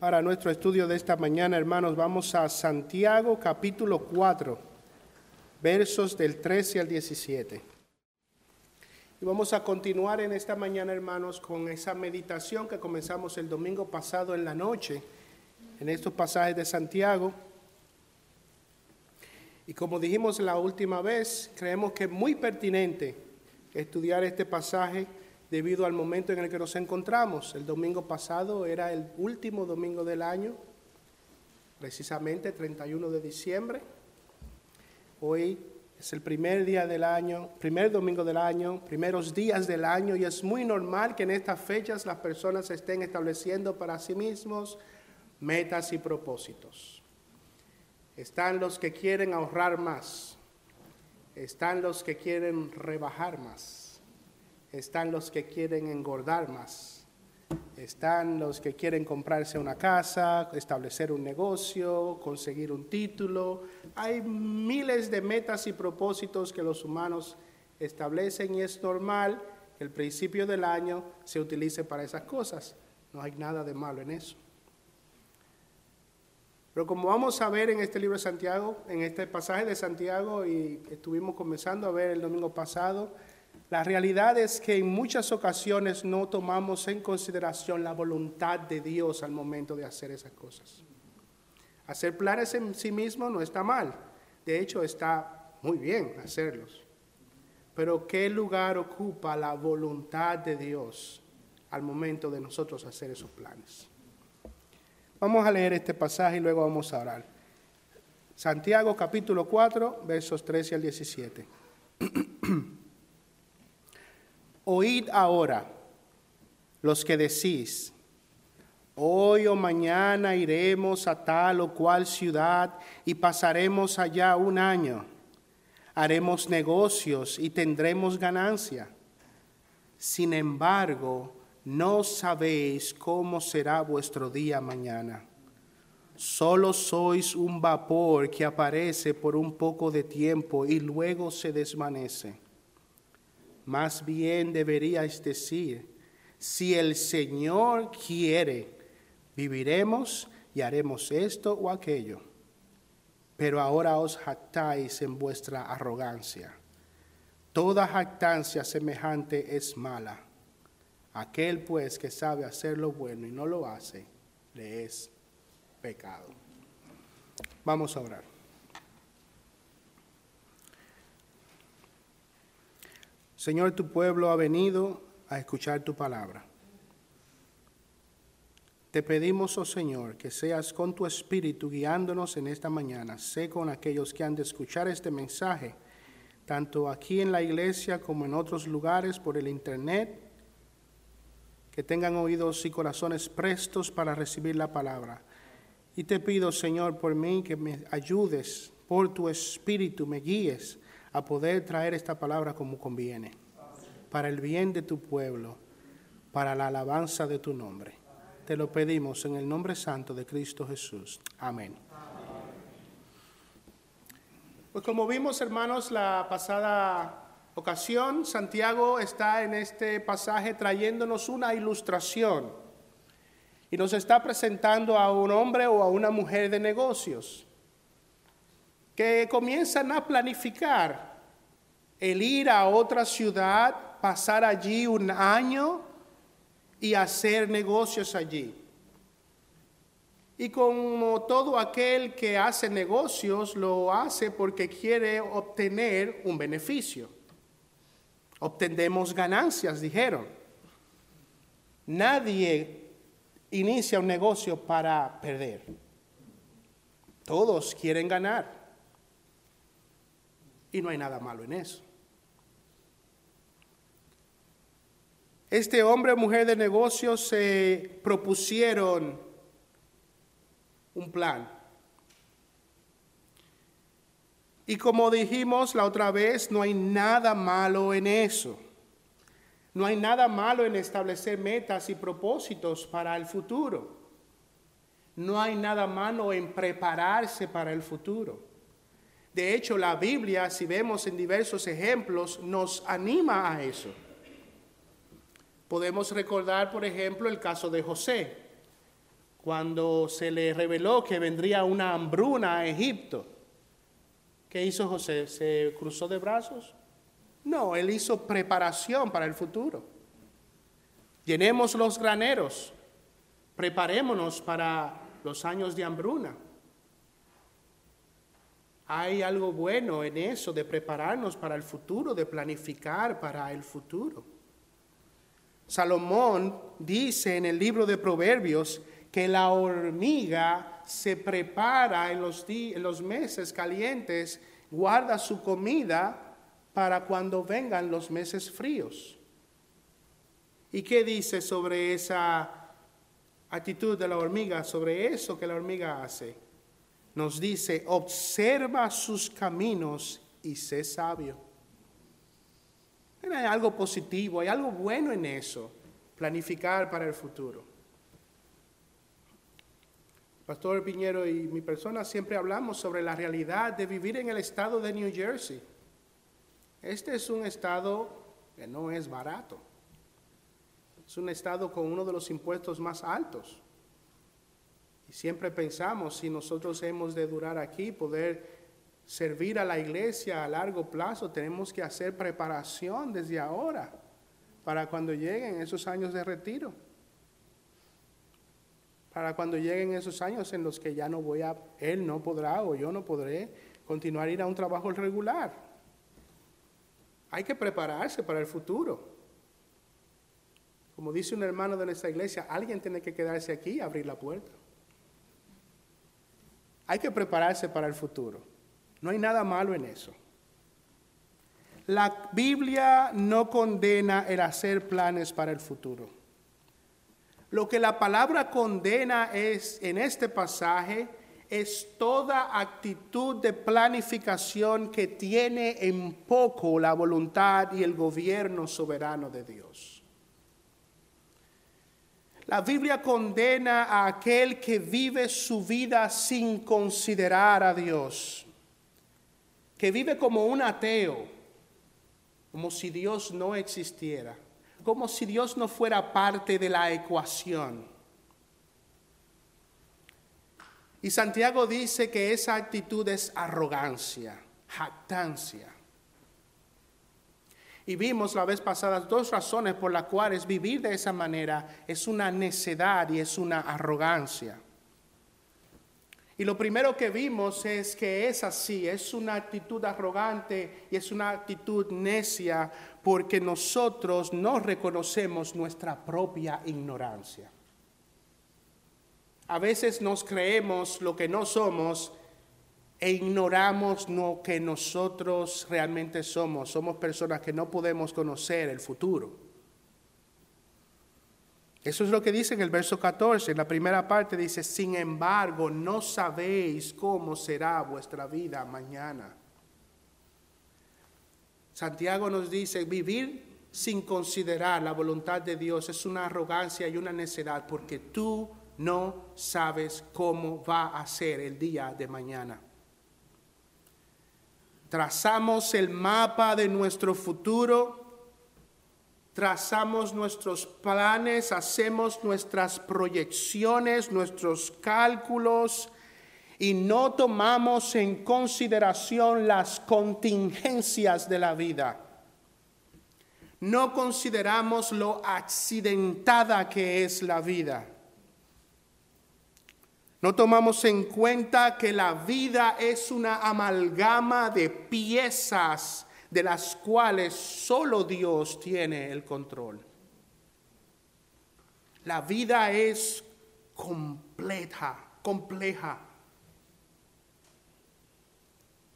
Para nuestro estudio de esta mañana, hermanos, vamos a Santiago capítulo 4, versos del 13 al 17. Y vamos a continuar en esta mañana, hermanos, con esa meditación que comenzamos el domingo pasado en la noche, en estos pasajes de Santiago. Y como dijimos la última vez, creemos que es muy pertinente estudiar este pasaje debido al momento en el que nos encontramos. El domingo pasado era el último domingo del año, precisamente 31 de diciembre. Hoy es el primer día del año, primer domingo del año, primeros días del año y es muy normal que en estas fechas las personas estén estableciendo para sí mismos metas y propósitos. Están los que quieren ahorrar más, están los que quieren rebajar más están los que quieren engordar más, están los que quieren comprarse una casa, establecer un negocio, conseguir un título. Hay miles de metas y propósitos que los humanos establecen y es normal que el principio del año se utilice para esas cosas. No hay nada de malo en eso. Pero como vamos a ver en este libro de Santiago, en este pasaje de Santiago, y estuvimos comenzando a ver el domingo pasado, la realidad es que en muchas ocasiones no tomamos en consideración la voluntad de Dios al momento de hacer esas cosas. Hacer planes en sí mismo no está mal, de hecho está muy bien hacerlos. Pero ¿qué lugar ocupa la voluntad de Dios al momento de nosotros hacer esos planes? Vamos a leer este pasaje y luego vamos a orar. Santiago capítulo 4, versos 13 al 17. Oíd ahora los que decís, hoy o mañana iremos a tal o cual ciudad y pasaremos allá un año. Haremos negocios y tendremos ganancia. Sin embargo, no sabéis cómo será vuestro día mañana. Solo sois un vapor que aparece por un poco de tiempo y luego se desvanece. Más bien deberíais decir, si el Señor quiere, viviremos y haremos esto o aquello. Pero ahora os jactáis en vuestra arrogancia. Toda jactancia semejante es mala. Aquel pues que sabe hacer lo bueno y no lo hace, le es pecado. Vamos a orar. Señor, tu pueblo ha venido a escuchar tu palabra. Te pedimos, oh Señor, que seas con tu espíritu guiándonos en esta mañana. Sé con aquellos que han de escuchar este mensaje, tanto aquí en la iglesia como en otros lugares por el internet, que tengan oídos y corazones prestos para recibir la palabra. Y te pido, Señor, por mí que me ayudes, por tu espíritu me guíes a poder traer esta palabra como conviene, para el bien de tu pueblo, para la alabanza de tu nombre. Te lo pedimos en el nombre santo de Cristo Jesús. Amén. Pues como vimos, hermanos, la pasada ocasión, Santiago está en este pasaje trayéndonos una ilustración y nos está presentando a un hombre o a una mujer de negocios que comienzan a planificar el ir a otra ciudad, pasar allí un año y hacer negocios allí. Y como todo aquel que hace negocios lo hace porque quiere obtener un beneficio. Obtendemos ganancias, dijeron. Nadie inicia un negocio para perder. Todos quieren ganar. Y no hay nada malo en eso. Este hombre o mujer de negocios se propusieron un plan. Y como dijimos la otra vez, no hay nada malo en eso. No hay nada malo en establecer metas y propósitos para el futuro. No hay nada malo en prepararse para el futuro. De hecho, la Biblia, si vemos en diversos ejemplos, nos anima a eso. Podemos recordar, por ejemplo, el caso de José. cuando se le reveló que vendría una hambruna a Egipto. ¿Qué hizo José? ¿Se cruzó de brazos? No, él hizo preparación para el futuro. Llenemos los graneros, preparémonos para los años de hambruna. Hay algo bueno en eso, de prepararnos para el futuro, de planificar para el futuro. Salomón dice en el libro de Proverbios que la hormiga se prepara en los, en los meses calientes, guarda su comida para cuando vengan los meses fríos. ¿Y qué dice sobre esa actitud de la hormiga, sobre eso que la hormiga hace? Nos dice, observa sus caminos y sé sabio. Hay algo positivo, hay algo bueno en eso, planificar para el futuro. Pastor Piñero y mi persona siempre hablamos sobre la realidad de vivir en el estado de New Jersey. Este es un estado que no es barato. Es un estado con uno de los impuestos más altos. Siempre pensamos si nosotros hemos de durar aquí, poder servir a la iglesia a largo plazo, tenemos que hacer preparación desde ahora para cuando lleguen esos años de retiro para cuando lleguen esos años en los que ya no voy a, él no podrá o yo no podré continuar a ir a un trabajo regular. Hay que prepararse para el futuro. Como dice un hermano de nuestra iglesia, alguien tiene que quedarse aquí y abrir la puerta. Hay que prepararse para el futuro. No hay nada malo en eso. La Biblia no condena el hacer planes para el futuro. Lo que la palabra condena es en este pasaje es toda actitud de planificación que tiene en poco la voluntad y el gobierno soberano de Dios. La Biblia condena a aquel que vive su vida sin considerar a Dios, que vive como un ateo, como si Dios no existiera como si Dios no fuera parte de la ecuación. Y Santiago dice que esa actitud es arrogancia, jactancia. Y vimos la vez pasada dos razones por las cuales vivir de esa manera es una necedad y es una arrogancia. Y lo primero que vimos es que es así, es una actitud arrogante y es una actitud necia porque nosotros no reconocemos nuestra propia ignorancia. A veces nos creemos lo que no somos e ignoramos lo que nosotros realmente somos. Somos personas que no podemos conocer el futuro. Eso es lo que dice en el verso 14, en la primera parte dice, sin embargo, no sabéis cómo será vuestra vida mañana. Santiago nos dice, vivir sin considerar la voluntad de Dios es una arrogancia y una necedad porque tú no sabes cómo va a ser el día de mañana. Trazamos el mapa de nuestro futuro trazamos nuestros planes, hacemos nuestras proyecciones, nuestros cálculos y no tomamos en consideración las contingencias de la vida. No consideramos lo accidentada que es la vida. No tomamos en cuenta que la vida es una amalgama de piezas de las cuales solo Dios tiene el control. La vida es completa, compleja.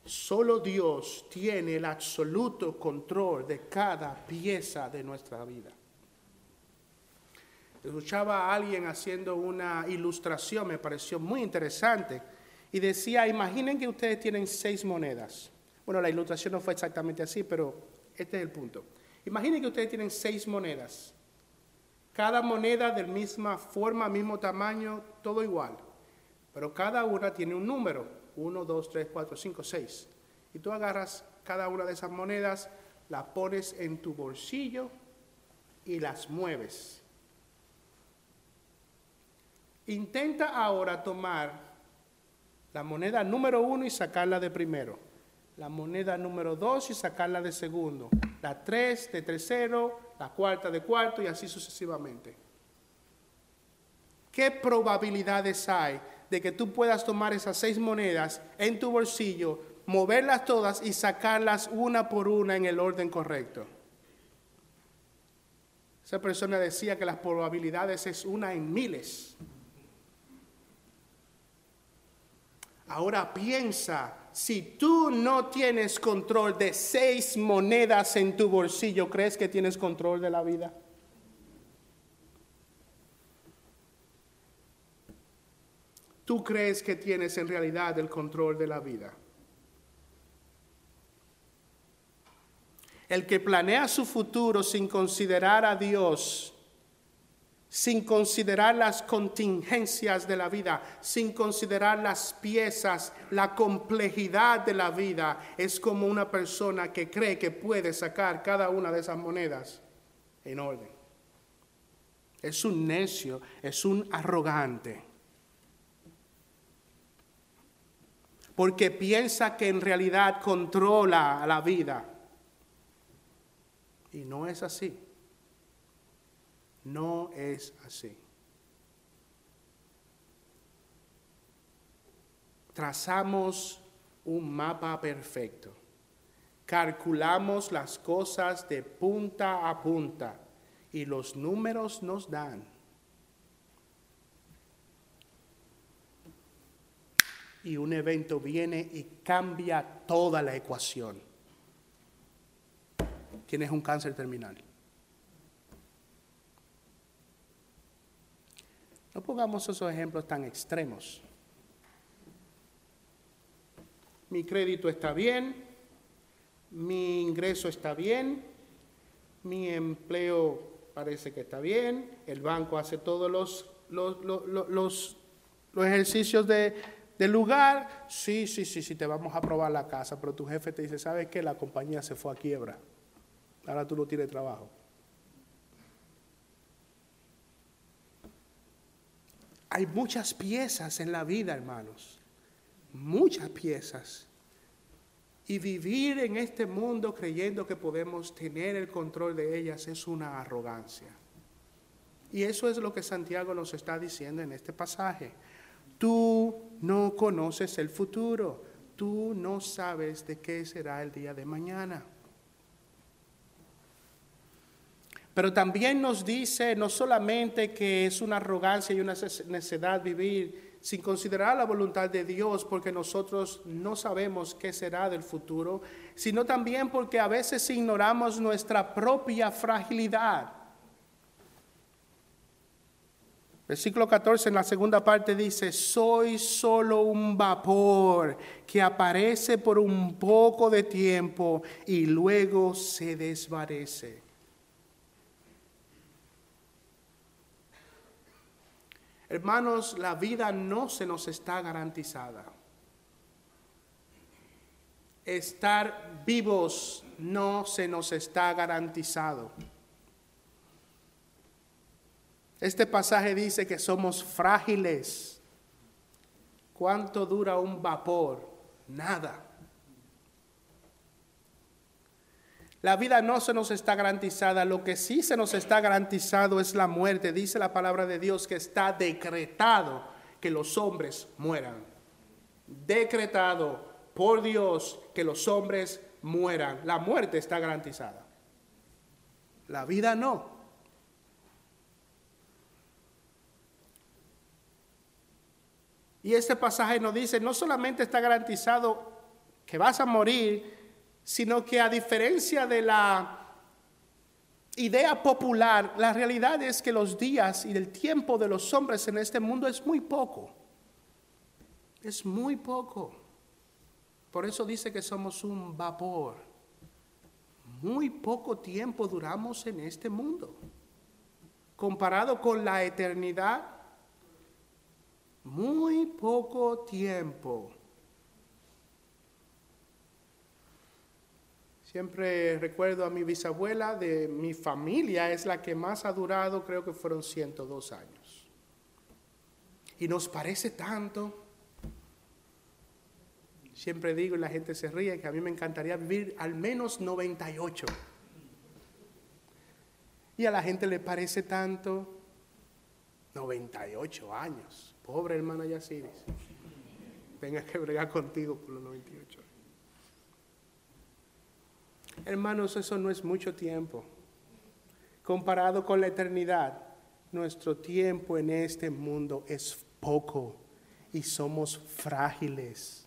Solo Dios tiene el absoluto control de cada pieza de nuestra vida. Escuchaba a alguien haciendo una ilustración, me pareció muy interesante, y decía, imaginen que ustedes tienen seis monedas. Bueno, la ilustración no fue exactamente así, pero este es el punto. Imaginen que ustedes tienen seis monedas. Cada moneda de misma forma, mismo tamaño, todo igual. Pero cada una tiene un número. Uno, dos, tres, cuatro, cinco, seis. Y tú agarras cada una de esas monedas, la pones en tu bolsillo y las mueves. Intenta ahora tomar la moneda número uno y sacarla de primero, la moneda número dos y sacarla de segundo, la tres de tercero, la cuarta de cuarto y así sucesivamente. ¿Qué probabilidades hay de que tú puedas tomar esas seis monedas en tu bolsillo, moverlas todas y sacarlas una por una en el orden correcto? Esa persona decía que las probabilidades es una en miles. Ahora piensa, si tú no tienes control de seis monedas en tu bolsillo, ¿crees que tienes control de la vida? tú crees que tienes en realidad el control de la vida. El que planea su futuro sin considerar a Dios, sin considerar las contingencias de la vida, sin considerar las piezas, la complejidad de la vida, es como una persona que cree que puede sacar cada una de esas monedas en orden. Es un necio, es un arrogante. porque piensa que en realidad controla la vida. Y no es así. No es así. Trazamos un mapa perfecto. Calculamos las cosas de punta a punta y los números nos dan y un evento viene y cambia toda la ecuación. Tienes un cáncer terminal. No pongamos esos ejemplos tan extremos. Mi crédito está bien, mi ingreso está bien, mi empleo parece que está bien, el banco hace todos los, los, los, los ejercicios de, del lugar, sí, sí, sí, sí, te vamos a aprobar la casa, pero tu jefe te dice, ¿sabes qué? La compañía se fue a quiebra. Ahora tú no tienes trabajo. Hay muchas piezas en la vida, hermanos. Muchas piezas. Y vivir en este mundo creyendo que podemos tener el control de ellas es una arrogancia. Y eso es lo que Santiago nos está diciendo en este pasaje. Tú no conoces el futuro, tú no sabes de qué será el día de mañana. Pero también nos dice no solamente que es una arrogancia y una necedad vivir sin considerar la voluntad de Dios porque nosotros no sabemos qué será del futuro, sino también porque a veces ignoramos nuestra propia fragilidad. Versículo 14 en la segunda parte dice, soy solo un vapor que aparece por un poco de tiempo y luego se desvanece. Hermanos, la vida no se nos está garantizada. Estar vivos no se nos está garantizado. Este pasaje dice que somos frágiles. ¿Cuánto dura un vapor? Nada. La vida no se nos está garantizada, lo que sí se nos está garantizado es la muerte. Dice la palabra de Dios que está decretado que los hombres mueran. Decretado por Dios que los hombres mueran. La muerte está garantizada. La vida no. Y este pasaje nos dice, no solamente está garantizado que vas a morir, sino que a diferencia de la idea popular, la realidad es que los días y el tiempo de los hombres en este mundo es muy poco. Es muy poco. Por eso dice que somos un vapor. Muy poco tiempo duramos en este mundo. Comparado con la eternidad, muy poco tiempo. Siempre recuerdo a mi bisabuela de mi familia, es la que más ha durado, creo que fueron 102 años. y nos parece tanto. Siempre digo y la gente se ríe que a mí me encantaría vivir al menos 98. Y a la gente le parece tanto 98 años. Pobre hermana Yaciris. Tenga que bregar contigo por los 98. Hermanos, eso no es mucho tiempo. Comparado con la eternidad, nuestro tiempo en este mundo es poco y somos frágiles.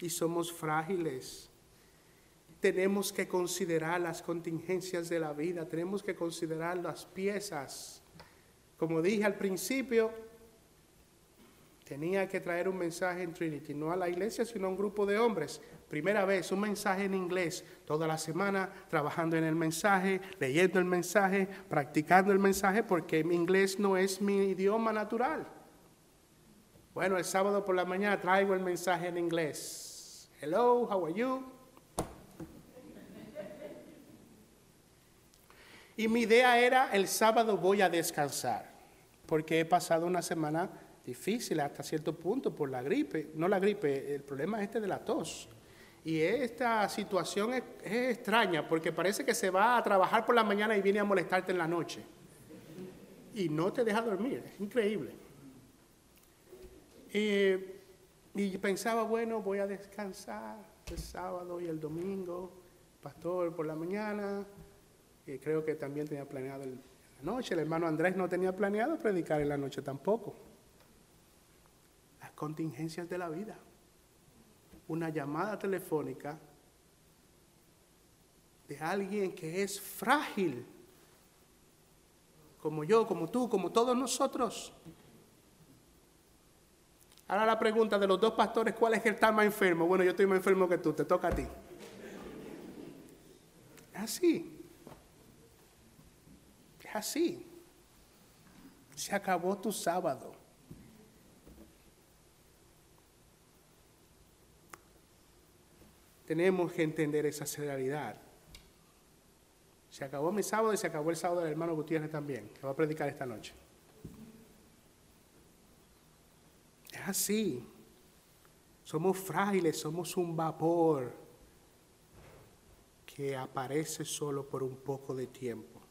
Y somos frágiles. Tenemos que considerar las contingencias de la vida, tenemos que considerar las piezas. Como dije al principio, tenía que traer un mensaje en Trinity, no a la iglesia, sino a un grupo de hombres. Primera vez, un mensaje en inglés, toda la semana trabajando en el mensaje, leyendo el mensaje, practicando el mensaje, porque mi inglés no es mi idioma natural. Bueno, el sábado por la mañana traigo el mensaje en inglés. Hello, how are you? Y mi idea era, el sábado voy a descansar, porque he pasado una semana difícil hasta cierto punto por la gripe, no la gripe, el problema este de la tos. Y esta situación es, extraña porque parece que se va a trabajar por la mañana y viene a molestarte en la noche. Y no te deja dormir, es increíble. y pensaba, bueno, voy a descansar el sábado y el domingo, pastor por la mañana. Y creo que también tenía planeado en la noche. El hermano Andrés no tenía planeado predicar en la noche tampoco. Las contingencias de la vida una llamada telefónica de alguien que es frágil, como yo, como tú, como todos nosotros. Ahora la pregunta de los dos pastores, ¿cuál es que está más enfermo? Bueno, yo estoy más enfermo que tú, te toca a ti. Es así. Es así. Se acabó tu sábado. Tenemos que entender esa realidad. Se acabó mi sábado y se acabó el sábado del hermano Gutiérrez también, que va a predicar esta noche. Es así. Somos frágiles, somos un vapor que aparece solo por un poco de tiempo.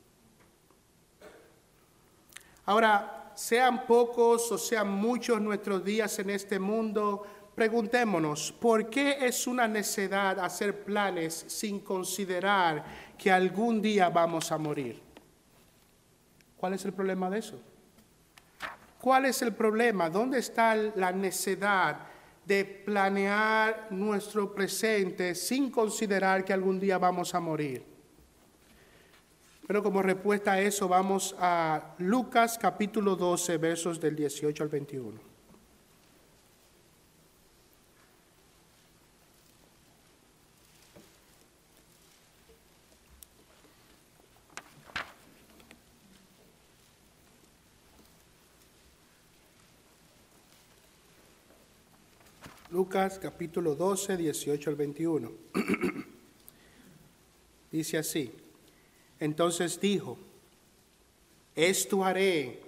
Ahora, sean pocos o sean muchos nuestros días en este mundo, Preguntémonos, ¿por qué es una necedad hacer planes sin considerar que algún día vamos a morir? ¿Cuál es el problema de eso? ¿Cuál es el problema? ¿Dónde está la necedad de planear nuestro presente sin considerar que algún día vamos a morir? Pero como respuesta a eso vamos a Lucas capítulo 12 versos del 18 al 21. Lucas capítulo 12, 18 al 21. Dice así, entonces dijo, esto haré,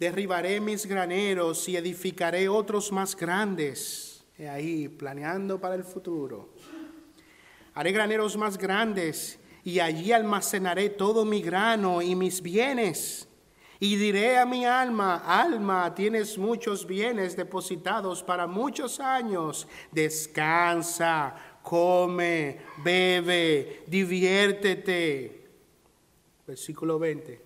derribaré mis graneros y edificaré otros más grandes. He ahí, planeando para el futuro. Haré graneros más grandes y allí almacenaré todo mi grano y mis bienes y diré a mi alma, alma, tienes muchos bienes depositados para muchos años. Descansa, come, bebe, diviértete. Versículo 20.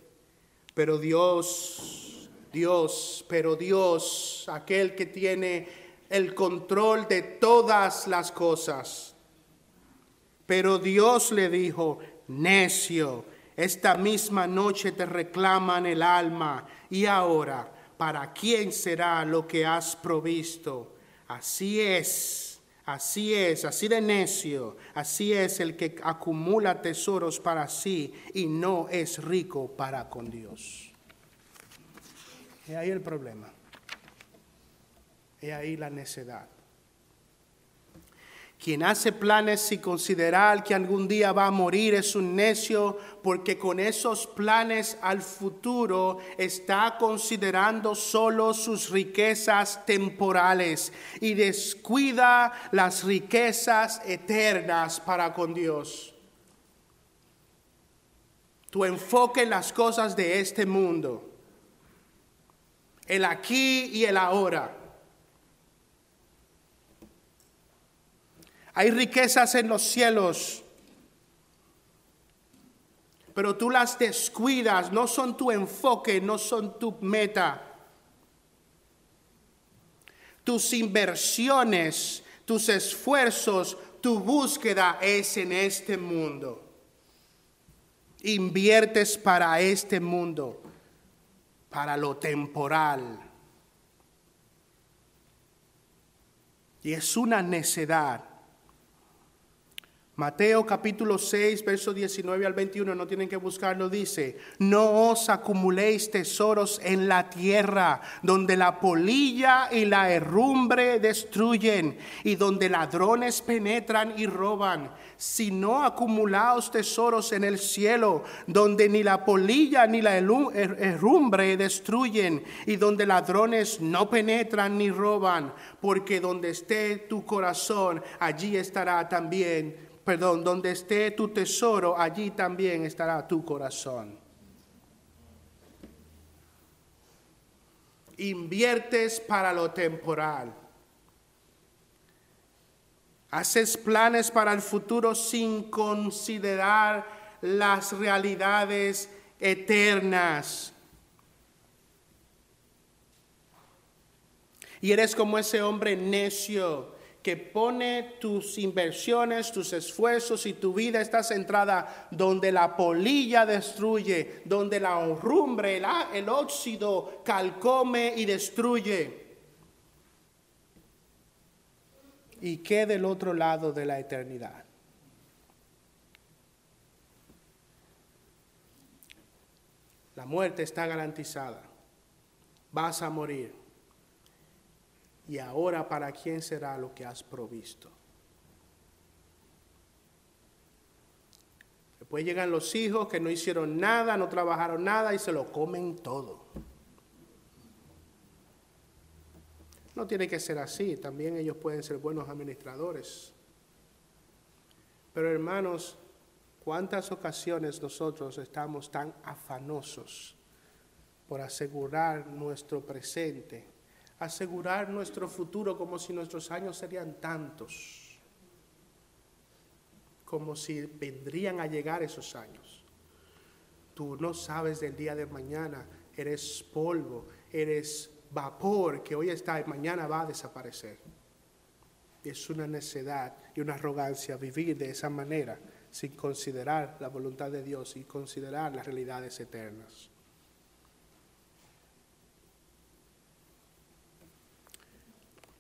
Pero Dios, Dios, pero Dios, aquel que tiene el control de todas las cosas. Pero Dios le dijo, necio esta misma noche te reclaman el alma y ahora, ¿para quién será lo que has provisto? Así es, así es, así de necio, así es el que acumula tesoros para sí y no es rico para con Dios. Y ahí el problema. Y ahí la necedad. Quien hace planes sin considerar que algún día va a morir es un necio porque con esos planes al futuro está considerando solo sus riquezas temporales y descuida las riquezas eternas para con Dios. Tu enfoque en las cosas de este mundo, el aquí y el ahora Hay riquezas en los cielos, pero tú las descuidas, no son tu enfoque, no son tu meta. Tus inversiones, tus esfuerzos, tu búsqueda es en este mundo. Inviertes para este mundo, para lo temporal. Y es una necedad Mateo capítulo 6, verso 19 al 21, no tienen que buscarlo, dice, no os acumuléis tesoros en la tierra, donde la polilla y la herrumbre destruyen, y donde ladrones penetran y roban, sino acumulaos tesoros en el cielo, donde ni la polilla ni la herrumbre destruyen, y donde ladrones no penetran ni roban, porque donde esté tu corazón, allí estará también perdón, donde esté tu tesoro, allí también estará tu corazón. Inviertes para lo temporal. Haces planes para el futuro sin considerar las realidades eternas. Y eres como ese hombre necio que pone tus inversiones, tus esfuerzos y tu vida está centrada donde la polilla destruye, donde la horrumbre, el, óxido calcome y destruye. ¿Y qué del otro lado de la eternidad? La muerte está garantizada. Vas a morir y ahora para quién será lo que has provisto. Después llegan los hijos que no hicieron nada, no trabajaron nada y se lo comen todo. No tiene que ser así, también ellos pueden ser buenos administradores. Pero hermanos, ¿cuántas ocasiones nosotros estamos tan afanosos por asegurar nuestro presente asegurar nuestro futuro como si nuestros años serían tantos, como si vendrían a llegar esos años. Tú no sabes del día de mañana, eres polvo, eres vapor que hoy está y mañana va a desaparecer. Es una necedad y una arrogancia vivir de esa manera sin considerar la voluntad de Dios y considerar las realidades eternas.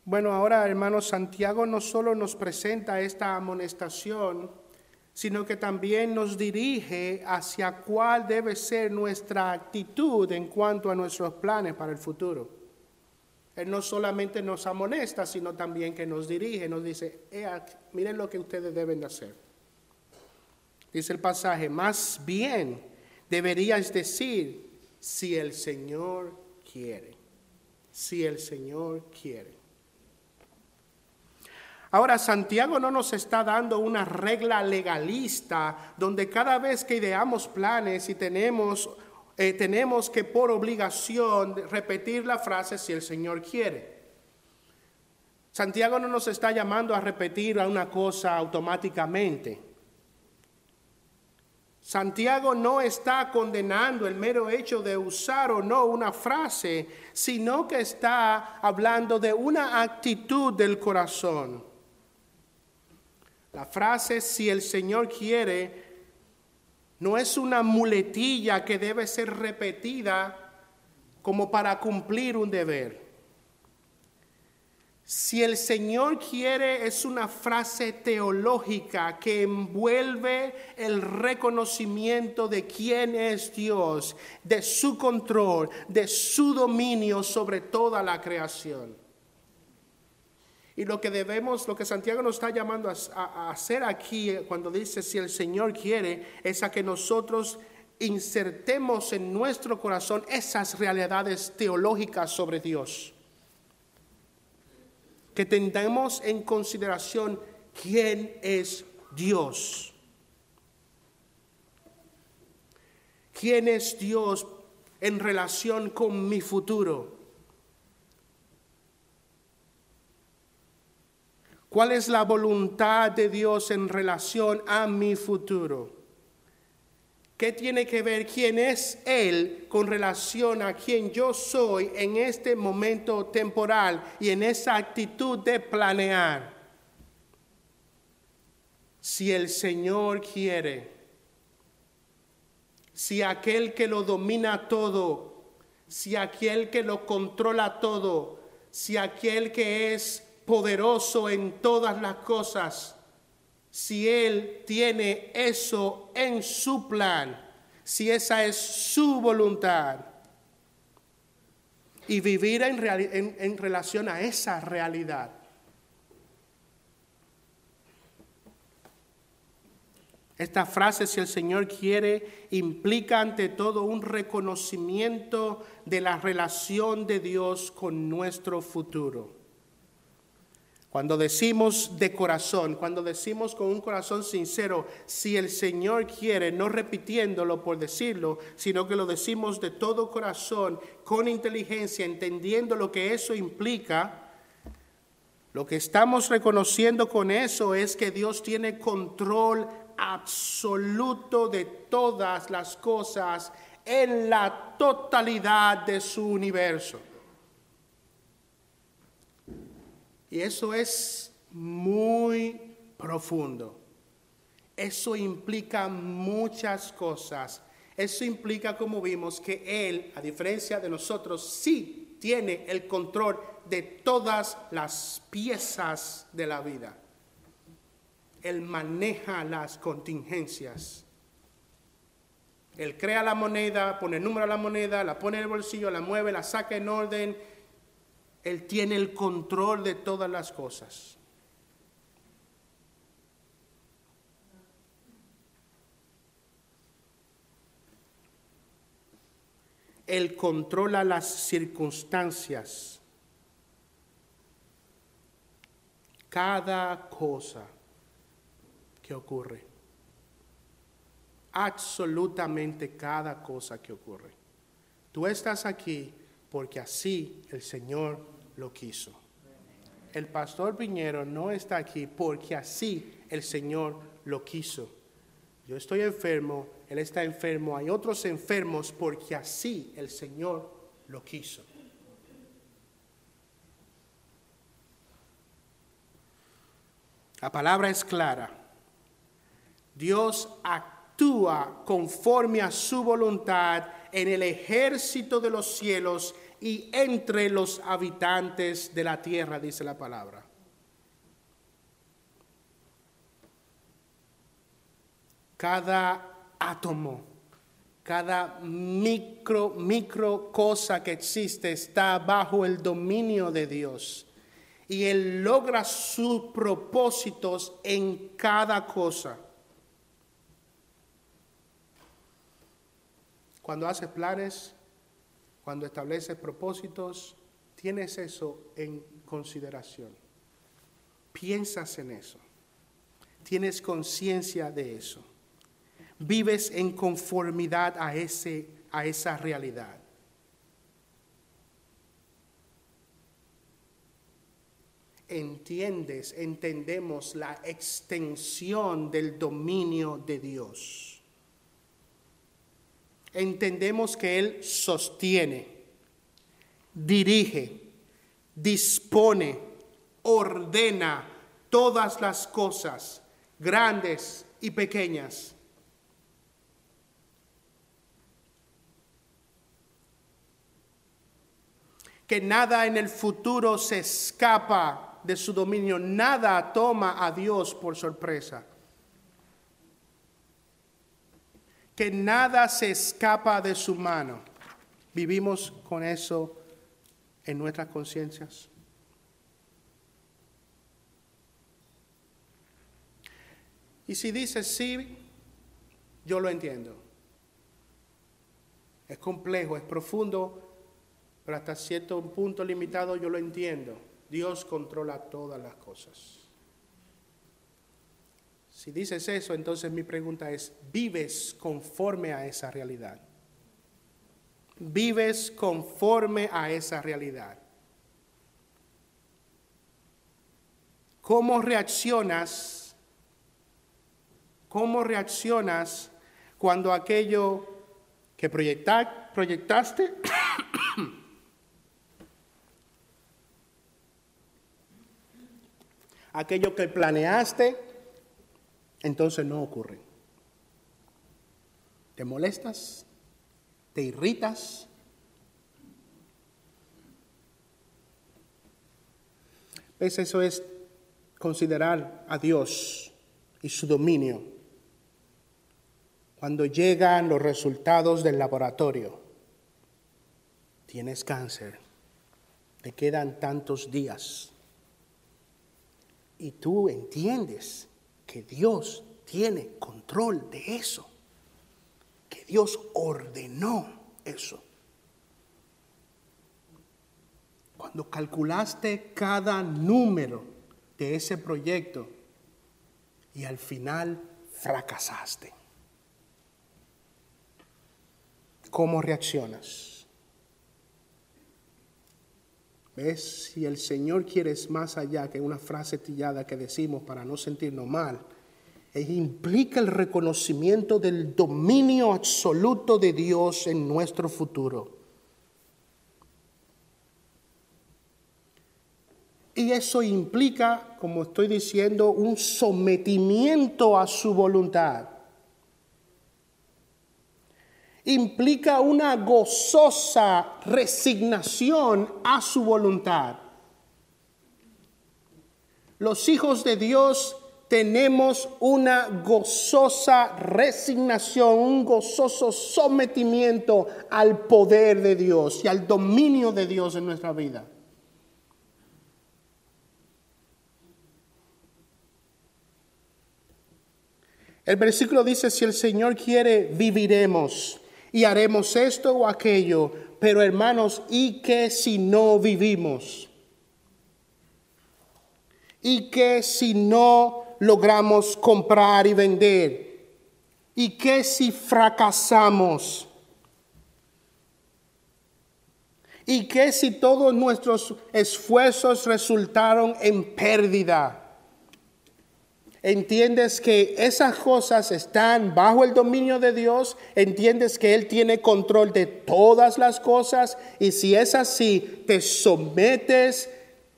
Bueno, ahora hermanos, Santiago no solo nos presenta esta amonestación, sino que también nos dirige hacia cuál debe ser nuestra actitud en cuanto a nuestros planes para el futuro. Él no solamente nos amonesta, sino también que nos dirige, nos dice, miren lo que ustedes deben de hacer. Dice el pasaje, más bien deberíais decir, si el Señor quiere, si el Señor quiere. Ahora, Santiago no nos está dando una regla legalista donde cada vez que ideamos planes y tenemos, eh, tenemos que por obligación repetir la frase si el Señor quiere. Santiago no nos está llamando a repetir una cosa automáticamente. Santiago no está condenando el mero hecho de usar o no una frase, sino que está hablando de una actitud del corazón. La frase si el Señor quiere no es una muletilla que debe ser repetida como para cumplir un deber. Si el Señor quiere es una frase teológica que envuelve el reconocimiento de quién es Dios, de su control, de su dominio sobre toda la creación. Y lo que debemos, lo que Santiago nos está llamando a, a hacer aquí eh, cuando dice si el Señor quiere, es a que nosotros insertemos en nuestro corazón esas realidades teológicas sobre Dios. Que tengamos en consideración quién es Dios. ¿Quién es Dios en relación con mi futuro? ¿Cuál es la voluntad de Dios en relación a mi futuro? ¿Qué tiene que ver quién es Él con relación a quien yo soy en este momento temporal y en esa actitud de planear? Si el Señor quiere, si aquel que lo domina todo, si aquel que lo controla todo, si aquel que es poderoso en todas las cosas, si Él tiene eso en su plan, si esa es su voluntad. Y vivir en, en, relación a esa realidad. Esta frase, si el Señor quiere, implica ante todo un reconocimiento de la relación de Dios con nuestro futuro. Cuando decimos de corazón, cuando decimos con un corazón sincero, si el Señor quiere, no repitiéndolo por decirlo, sino que lo decimos de todo corazón, con inteligencia, entendiendo lo que eso implica, lo que estamos reconociendo con eso es que Dios tiene control absoluto de todas las cosas en la totalidad de su universo. Y eso es muy profundo. Eso implica muchas cosas. Eso implica, como vimos, que Él, a diferencia de nosotros, sí tiene el control de todas las piezas de la vida. Él maneja las contingencias. Él crea la moneda, pone el número a la moneda, la pone en el bolsillo, la mueve, la saca en orden él tiene el control de todas las cosas. Él controla las circunstancias. Cada cosa que ocurre. Absolutamente cada cosa que ocurre. Tú estás aquí porque así el Señor lo quiso. El pastor Piñero no está aquí porque así el Señor lo quiso. Yo estoy enfermo, Él está enfermo, hay otros enfermos porque así el Señor lo quiso. La palabra es clara. Dios actúa conforme a su voluntad en el ejército de los cielos y entre los habitantes de la tierra, dice la palabra. Cada átomo, cada micro, micro cosa que existe está bajo el dominio de Dios. Y Él logra sus propósitos en cada cosa. Cuando hace planes, cuando estableces propósitos, tienes eso en consideración. Piensas en eso. Tienes conciencia de eso. Vives en conformidad a, ese, a esa realidad. Entiendes, entendemos la extensión del dominio de Dios entendemos que Él sostiene, dirige, dispone, ordena todas las cosas, grandes y pequeñas. Que nada en el futuro se escapa de su dominio, nada toma a Dios por sorpresa. que nada se escapa de su mano. ¿Vivimos con eso en nuestras conciencias? Y si dices sí, yo lo entiendo. Es complejo, es profundo, pero hasta cierto punto limitado yo lo entiendo. Dios controla todas las cosas. Si dices eso, entonces mi pregunta es, ¿vives conforme a esa realidad? ¿Vives conforme a esa realidad? ¿Cómo reaccionas? ¿Cómo reaccionas cuando aquello que proyectaste aquello que planeaste, entonces no ocurre. ¿Te molestas? ¿Te irritas? ¿Ves? Eso es considerar a Dios y su dominio. Cuando llegan los resultados del laboratorio, tienes cáncer, te quedan tantos días y tú entiendes que Dios tiene control de eso, que Dios ordenó eso. Cuando calculaste cada número de ese proyecto y al final fracasaste, ¿cómo reaccionas? ¿Ves? Si el Señor quiere es más allá que una frase tillada que decimos para no sentirnos mal, e implica el reconocimiento del dominio absoluto de Dios en nuestro futuro. Y eso implica, como estoy diciendo, un sometimiento a su voluntad implica una gozosa resignación a su voluntad. Los hijos de Dios tenemos una gozosa resignación, un gozoso sometimiento al poder de Dios y al dominio de Dios en nuestra vida. El versículo dice, si el Señor quiere, viviremos y haremos esto o aquello. Pero hermanos, ¿y qué si no vivimos? ¿Y qué si no logramos comprar y vender? ¿Y qué si fracasamos? ¿Y qué si todos nuestros esfuerzos resultaron en pérdida? Entiendes que esas cosas están bajo el dominio de Dios, entiendes que Él tiene control de todas las cosas y si es así, te sometes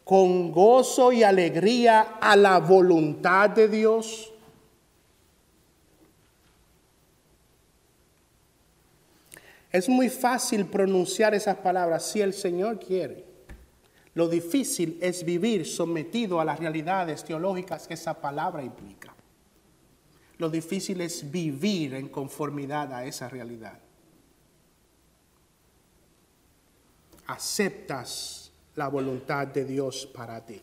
con gozo y alegría a la voluntad de Dios. Es muy fácil pronunciar esas palabras si el Señor quiere. Lo difícil es vivir sometido a las realidades teológicas que esa palabra implica. Lo difícil es vivir en conformidad a esa realidad. Aceptas la voluntad de Dios para ti.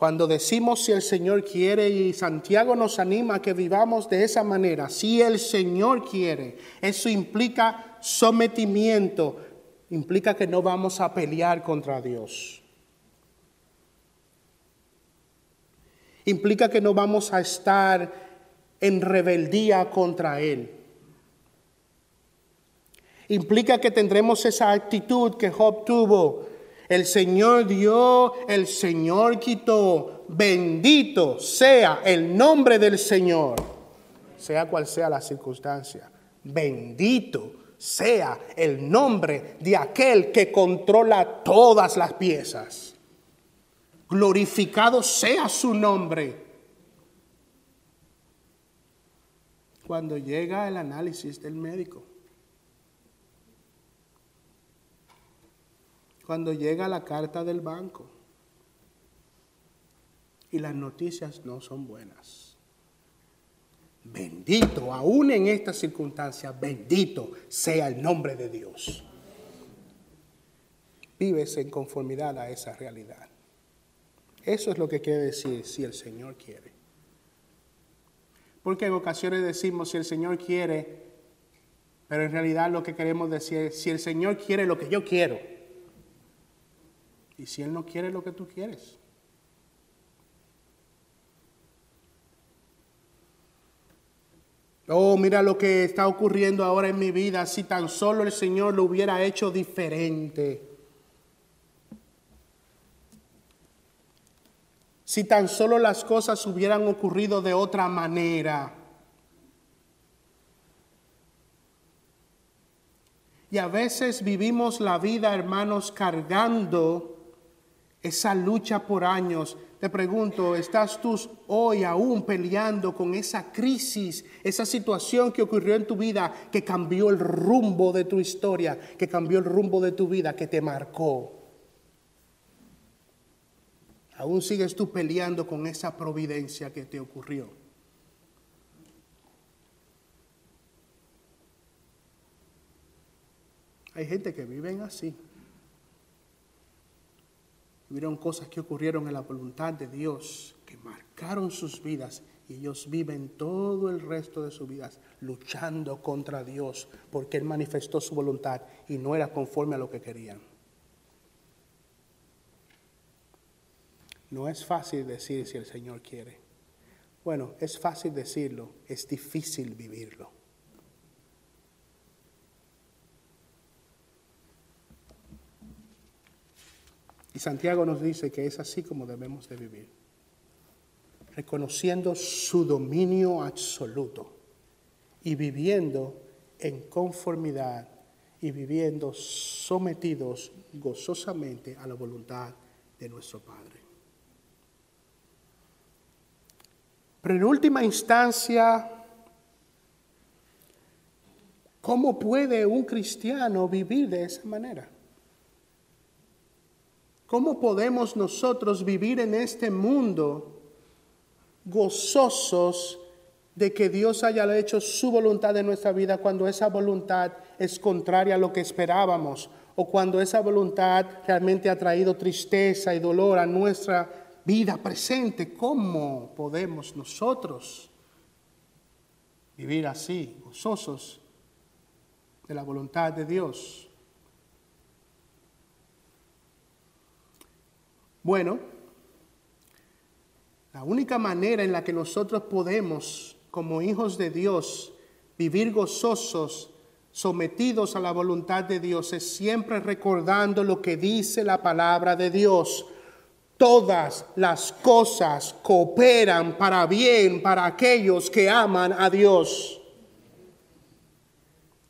Cuando decimos si el Señor quiere y Santiago nos anima a que vivamos de esa manera, si el Señor quiere, eso implica sometimiento, implica que no vamos a pelear contra Dios. Implica que no vamos a estar en rebeldía contra Él. Implica que tendremos esa actitud que Job tuvo el Señor dio, el Señor quitó. Bendito sea el nombre del Señor, sea cual sea la circunstancia. Bendito sea el nombre de aquel que controla todas las piezas. Glorificado sea su nombre. Cuando llega el análisis del médico, cuando llega la carta del banco y las noticias no son buenas. Bendito, aún en estas circunstancias, bendito sea el nombre de Dios. Vives en conformidad a esa realidad. Eso es lo que quiere decir si el Señor quiere. Porque en ocasiones decimos si el Señor quiere, pero en realidad lo que queremos decir es si el Señor quiere lo que yo quiero. Y si Él no quiere lo que tú quieres. Oh, mira lo que está ocurriendo ahora en mi vida. Si tan solo el Señor lo hubiera hecho diferente. Si tan solo las cosas hubieran ocurrido de otra manera. Y a veces vivimos la vida, hermanos, cargando esa lucha por años te pregunto, ¿estás tú hoy aún peleando con esa crisis, esa situación que ocurrió en tu vida, que cambió el rumbo de tu historia, que cambió el rumbo de tu vida, que te marcó? ¿Aún sigues tú peleando con esa providencia que te ocurrió? Hay gente que viven así. Hubieron cosas que ocurrieron en la voluntad de Dios que marcaron sus vidas y ellos viven todo el resto de sus vidas luchando contra Dios porque Él manifestó su voluntad y no era conforme a lo que querían. No es fácil decir si el Señor quiere. Bueno, es fácil decirlo, es difícil vivirlo. Y Santiago nos dice que es así como debemos de vivir, reconociendo su dominio absoluto y viviendo en conformidad y viviendo sometidos gozosamente a la voluntad de nuestro Padre. Pero en última instancia, ¿cómo puede un cristiano vivir de esa manera? ¿Cómo podemos nosotros vivir en este mundo gozosos de que Dios haya hecho su voluntad en nuestra vida cuando esa voluntad es contraria a lo que esperábamos o cuando esa voluntad realmente ha traído tristeza y dolor a nuestra vida presente? ¿Cómo podemos nosotros vivir así, gozosos de la voluntad de Dios? Bueno, la única manera en la que nosotros podemos, como hijos de Dios, vivir gozosos, sometidos a la voluntad de Dios, es siempre recordando lo que dice la palabra de Dios. Todas las cosas cooperan para bien para aquellos que aman a Dios.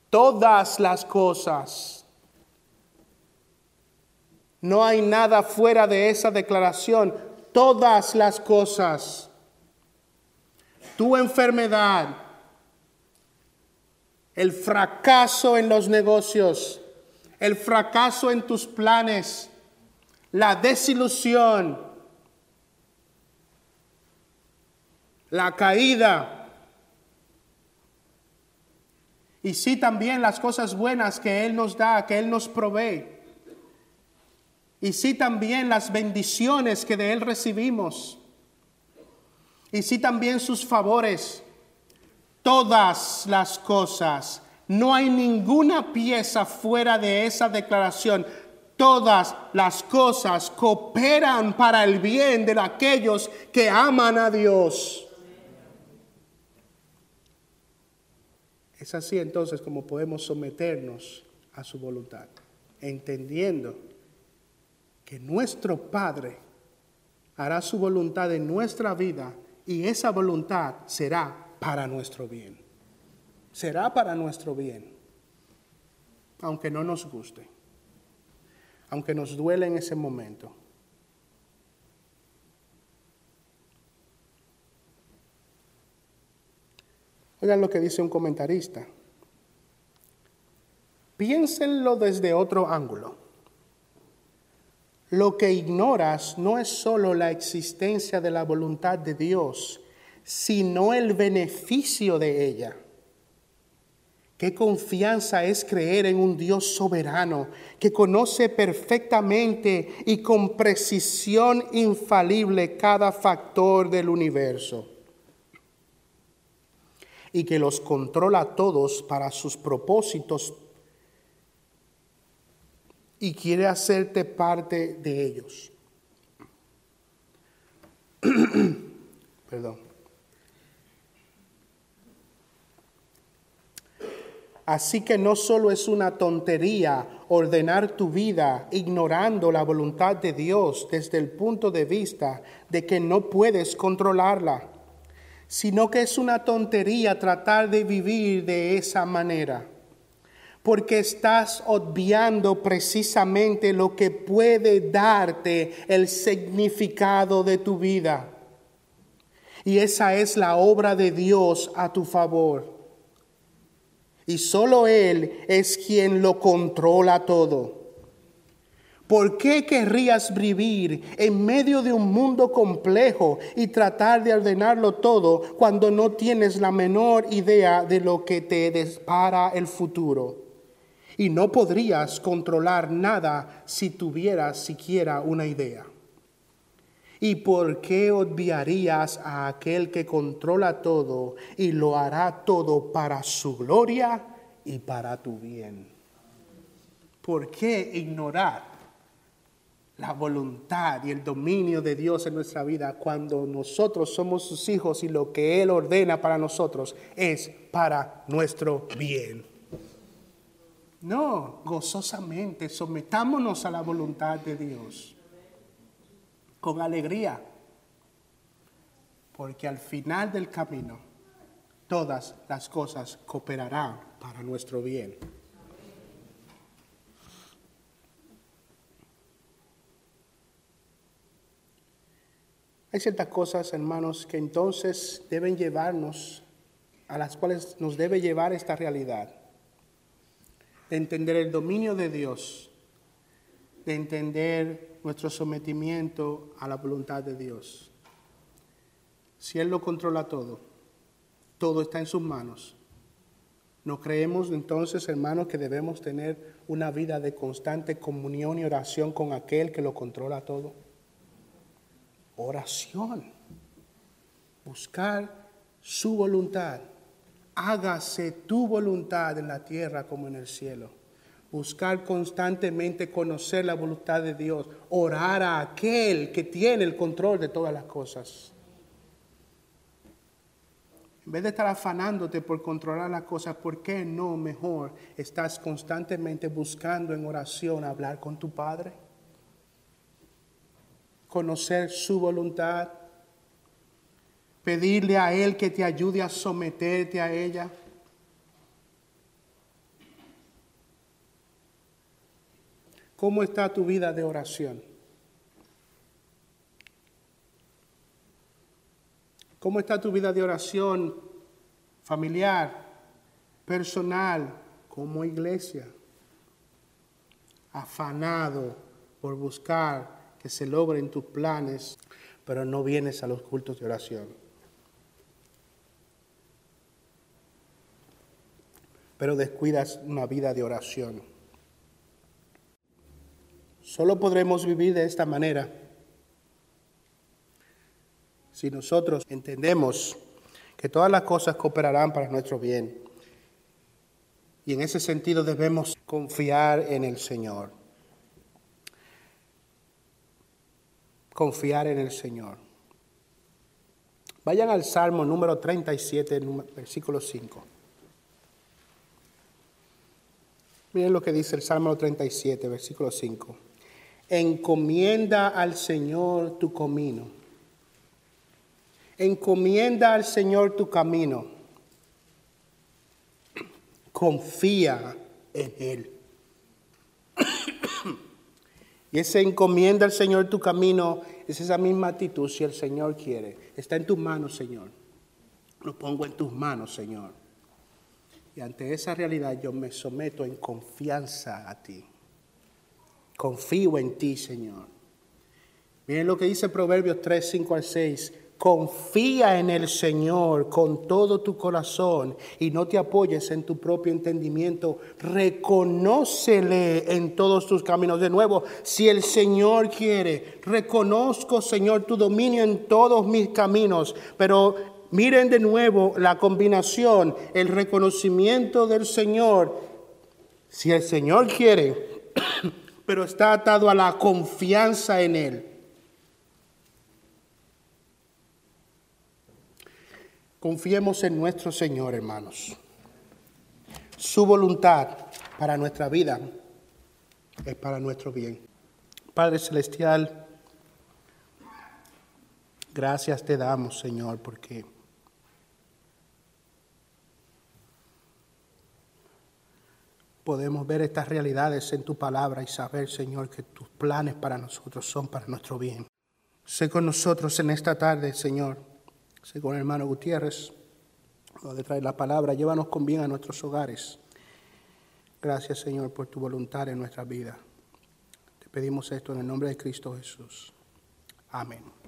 Todas las cosas. No hay nada fuera de esa declaración. Todas las cosas. Tu enfermedad, el fracaso en los negocios, el fracaso en tus planes, la desilusión, la caída. Y sí también las cosas buenas que Él nos da, que Él nos provee y sí también las bendiciones que de Él recibimos, y sí también sus favores, todas las cosas. No hay ninguna pieza fuera de esa declaración. Todas las cosas cooperan para el bien de aquellos que aman a Dios. Es así entonces como podemos someternos a su voluntad, entendiendo que nuestro Padre hará su voluntad en nuestra vida y esa voluntad será para nuestro bien. Será para nuestro bien, aunque no nos guste, aunque nos duele en ese momento. Oigan lo que dice un comentarista. Piénsenlo desde otro ángulo. Lo que ignoras no es solo la existencia de la voluntad de Dios, sino el beneficio de ella. Qué confianza es creer en un Dios soberano que conoce perfectamente y con precisión infalible cada factor del universo y que los controla todos para sus propósitos y quiere hacerte parte de ellos. Perdón. Así que no solo es una tontería ordenar tu vida ignorando la voluntad de Dios desde el punto de vista de que no puedes controlarla, sino que es una tontería tratar de vivir de esa manera, porque estás obviando precisamente lo que puede darte el significado de tu vida. Y esa es la obra de Dios a tu favor y solo Él es quien lo controla todo. ¿Por qué querrías vivir en medio de un mundo complejo y tratar de ordenarlo todo cuando no tienes la menor idea de lo que te depara el futuro? Y no podrías controlar nada si tuvieras siquiera una idea. ¿Y por qué obviarías a aquel que controla todo y lo hará todo para su gloria y para tu bien? ¿Por qué ignorar la voluntad y el dominio de Dios en nuestra vida cuando nosotros somos sus hijos y lo que Él ordena para nosotros es para nuestro bien? No, gozosamente sometámonos a la voluntad de Dios con alegría, porque al final del camino todas las cosas cooperarán para nuestro bien. Hay ciertas cosas, hermanos, que entonces deben llevarnos, a las cuales nos debe llevar esta realidad, de entender el dominio de Dios, de entender nuestro sometimiento a la voluntad de Dios. Si Él lo controla todo, todo está en sus manos. ¿No creemos entonces, hermanos, que debemos tener una vida de constante comunión y oración con aquel que lo controla todo? Oración. Buscar su voluntad. Hágase tu voluntad en la tierra como en el cielo buscar constantemente conocer la voluntad de Dios, orar a aquel que tiene el control de todas las cosas. En vez de estar afanándote por controlar las cosas, ¿por qué no mejor estás constantemente buscando en oración hablar con tu Padre? Conocer su voluntad, pedirle a Él que te ayude a someterte a ella. ¿Cómo está tu vida de oración? ¿Cómo está tu vida de oración familiar, personal, como iglesia? Afanado por buscar que se logren tus planes, pero no vienes a los cultos de oración. Pero descuidas una vida de oración. Solo podremos vivir de esta manera si nosotros entendemos que todas las cosas cooperarán para nuestro bien. Y en ese sentido debemos confiar en el Señor. Confiar en el Señor. Vayan al Salmo número 37, versículo 5. Miren lo que dice el Salmo 37, versículo 5 encomienda al Señor tu camino. Encomienda al Señor tu camino. Confía en Él. y ese encomienda al Señor tu camino es esa misma actitud si el Señor quiere. Está en tus manos, Señor. Lo pongo en tus manos, Señor. Ante esa realidad yo me someto en confianza a ti. Confío en ti, Señor. Miren lo que dice Proverbios 3, 5 al 6. Confía en el Señor con todo tu corazón y no te apoyes en tu propio entendimiento. Reconócele en todos tus caminos. De nuevo, si el Señor quiere, reconozco, Señor, tu dominio en todos mis caminos. Pero miren de nuevo la combinación, el reconocimiento del Señor. Si el Señor quiere, pero está atado a la confianza en Él. Confiemos en nuestro Señor, hermanos. Su voluntad para nuestra vida es para nuestro bien. Padre Celestial, gracias te damos, Señor, porque podemos ver estas realidades en tu palabra y saber, Señor, que tus planes para nosotros son para nuestro bien. Sé con nosotros en esta tarde, Señor según el hermano Gutiérrez, donde trae la palabra, llévanos con bien a nuestros hogares. Gracias, Señor, por tu voluntad en nuestra vida. Te pedimos esto en el nombre de Cristo Jesús. Amén.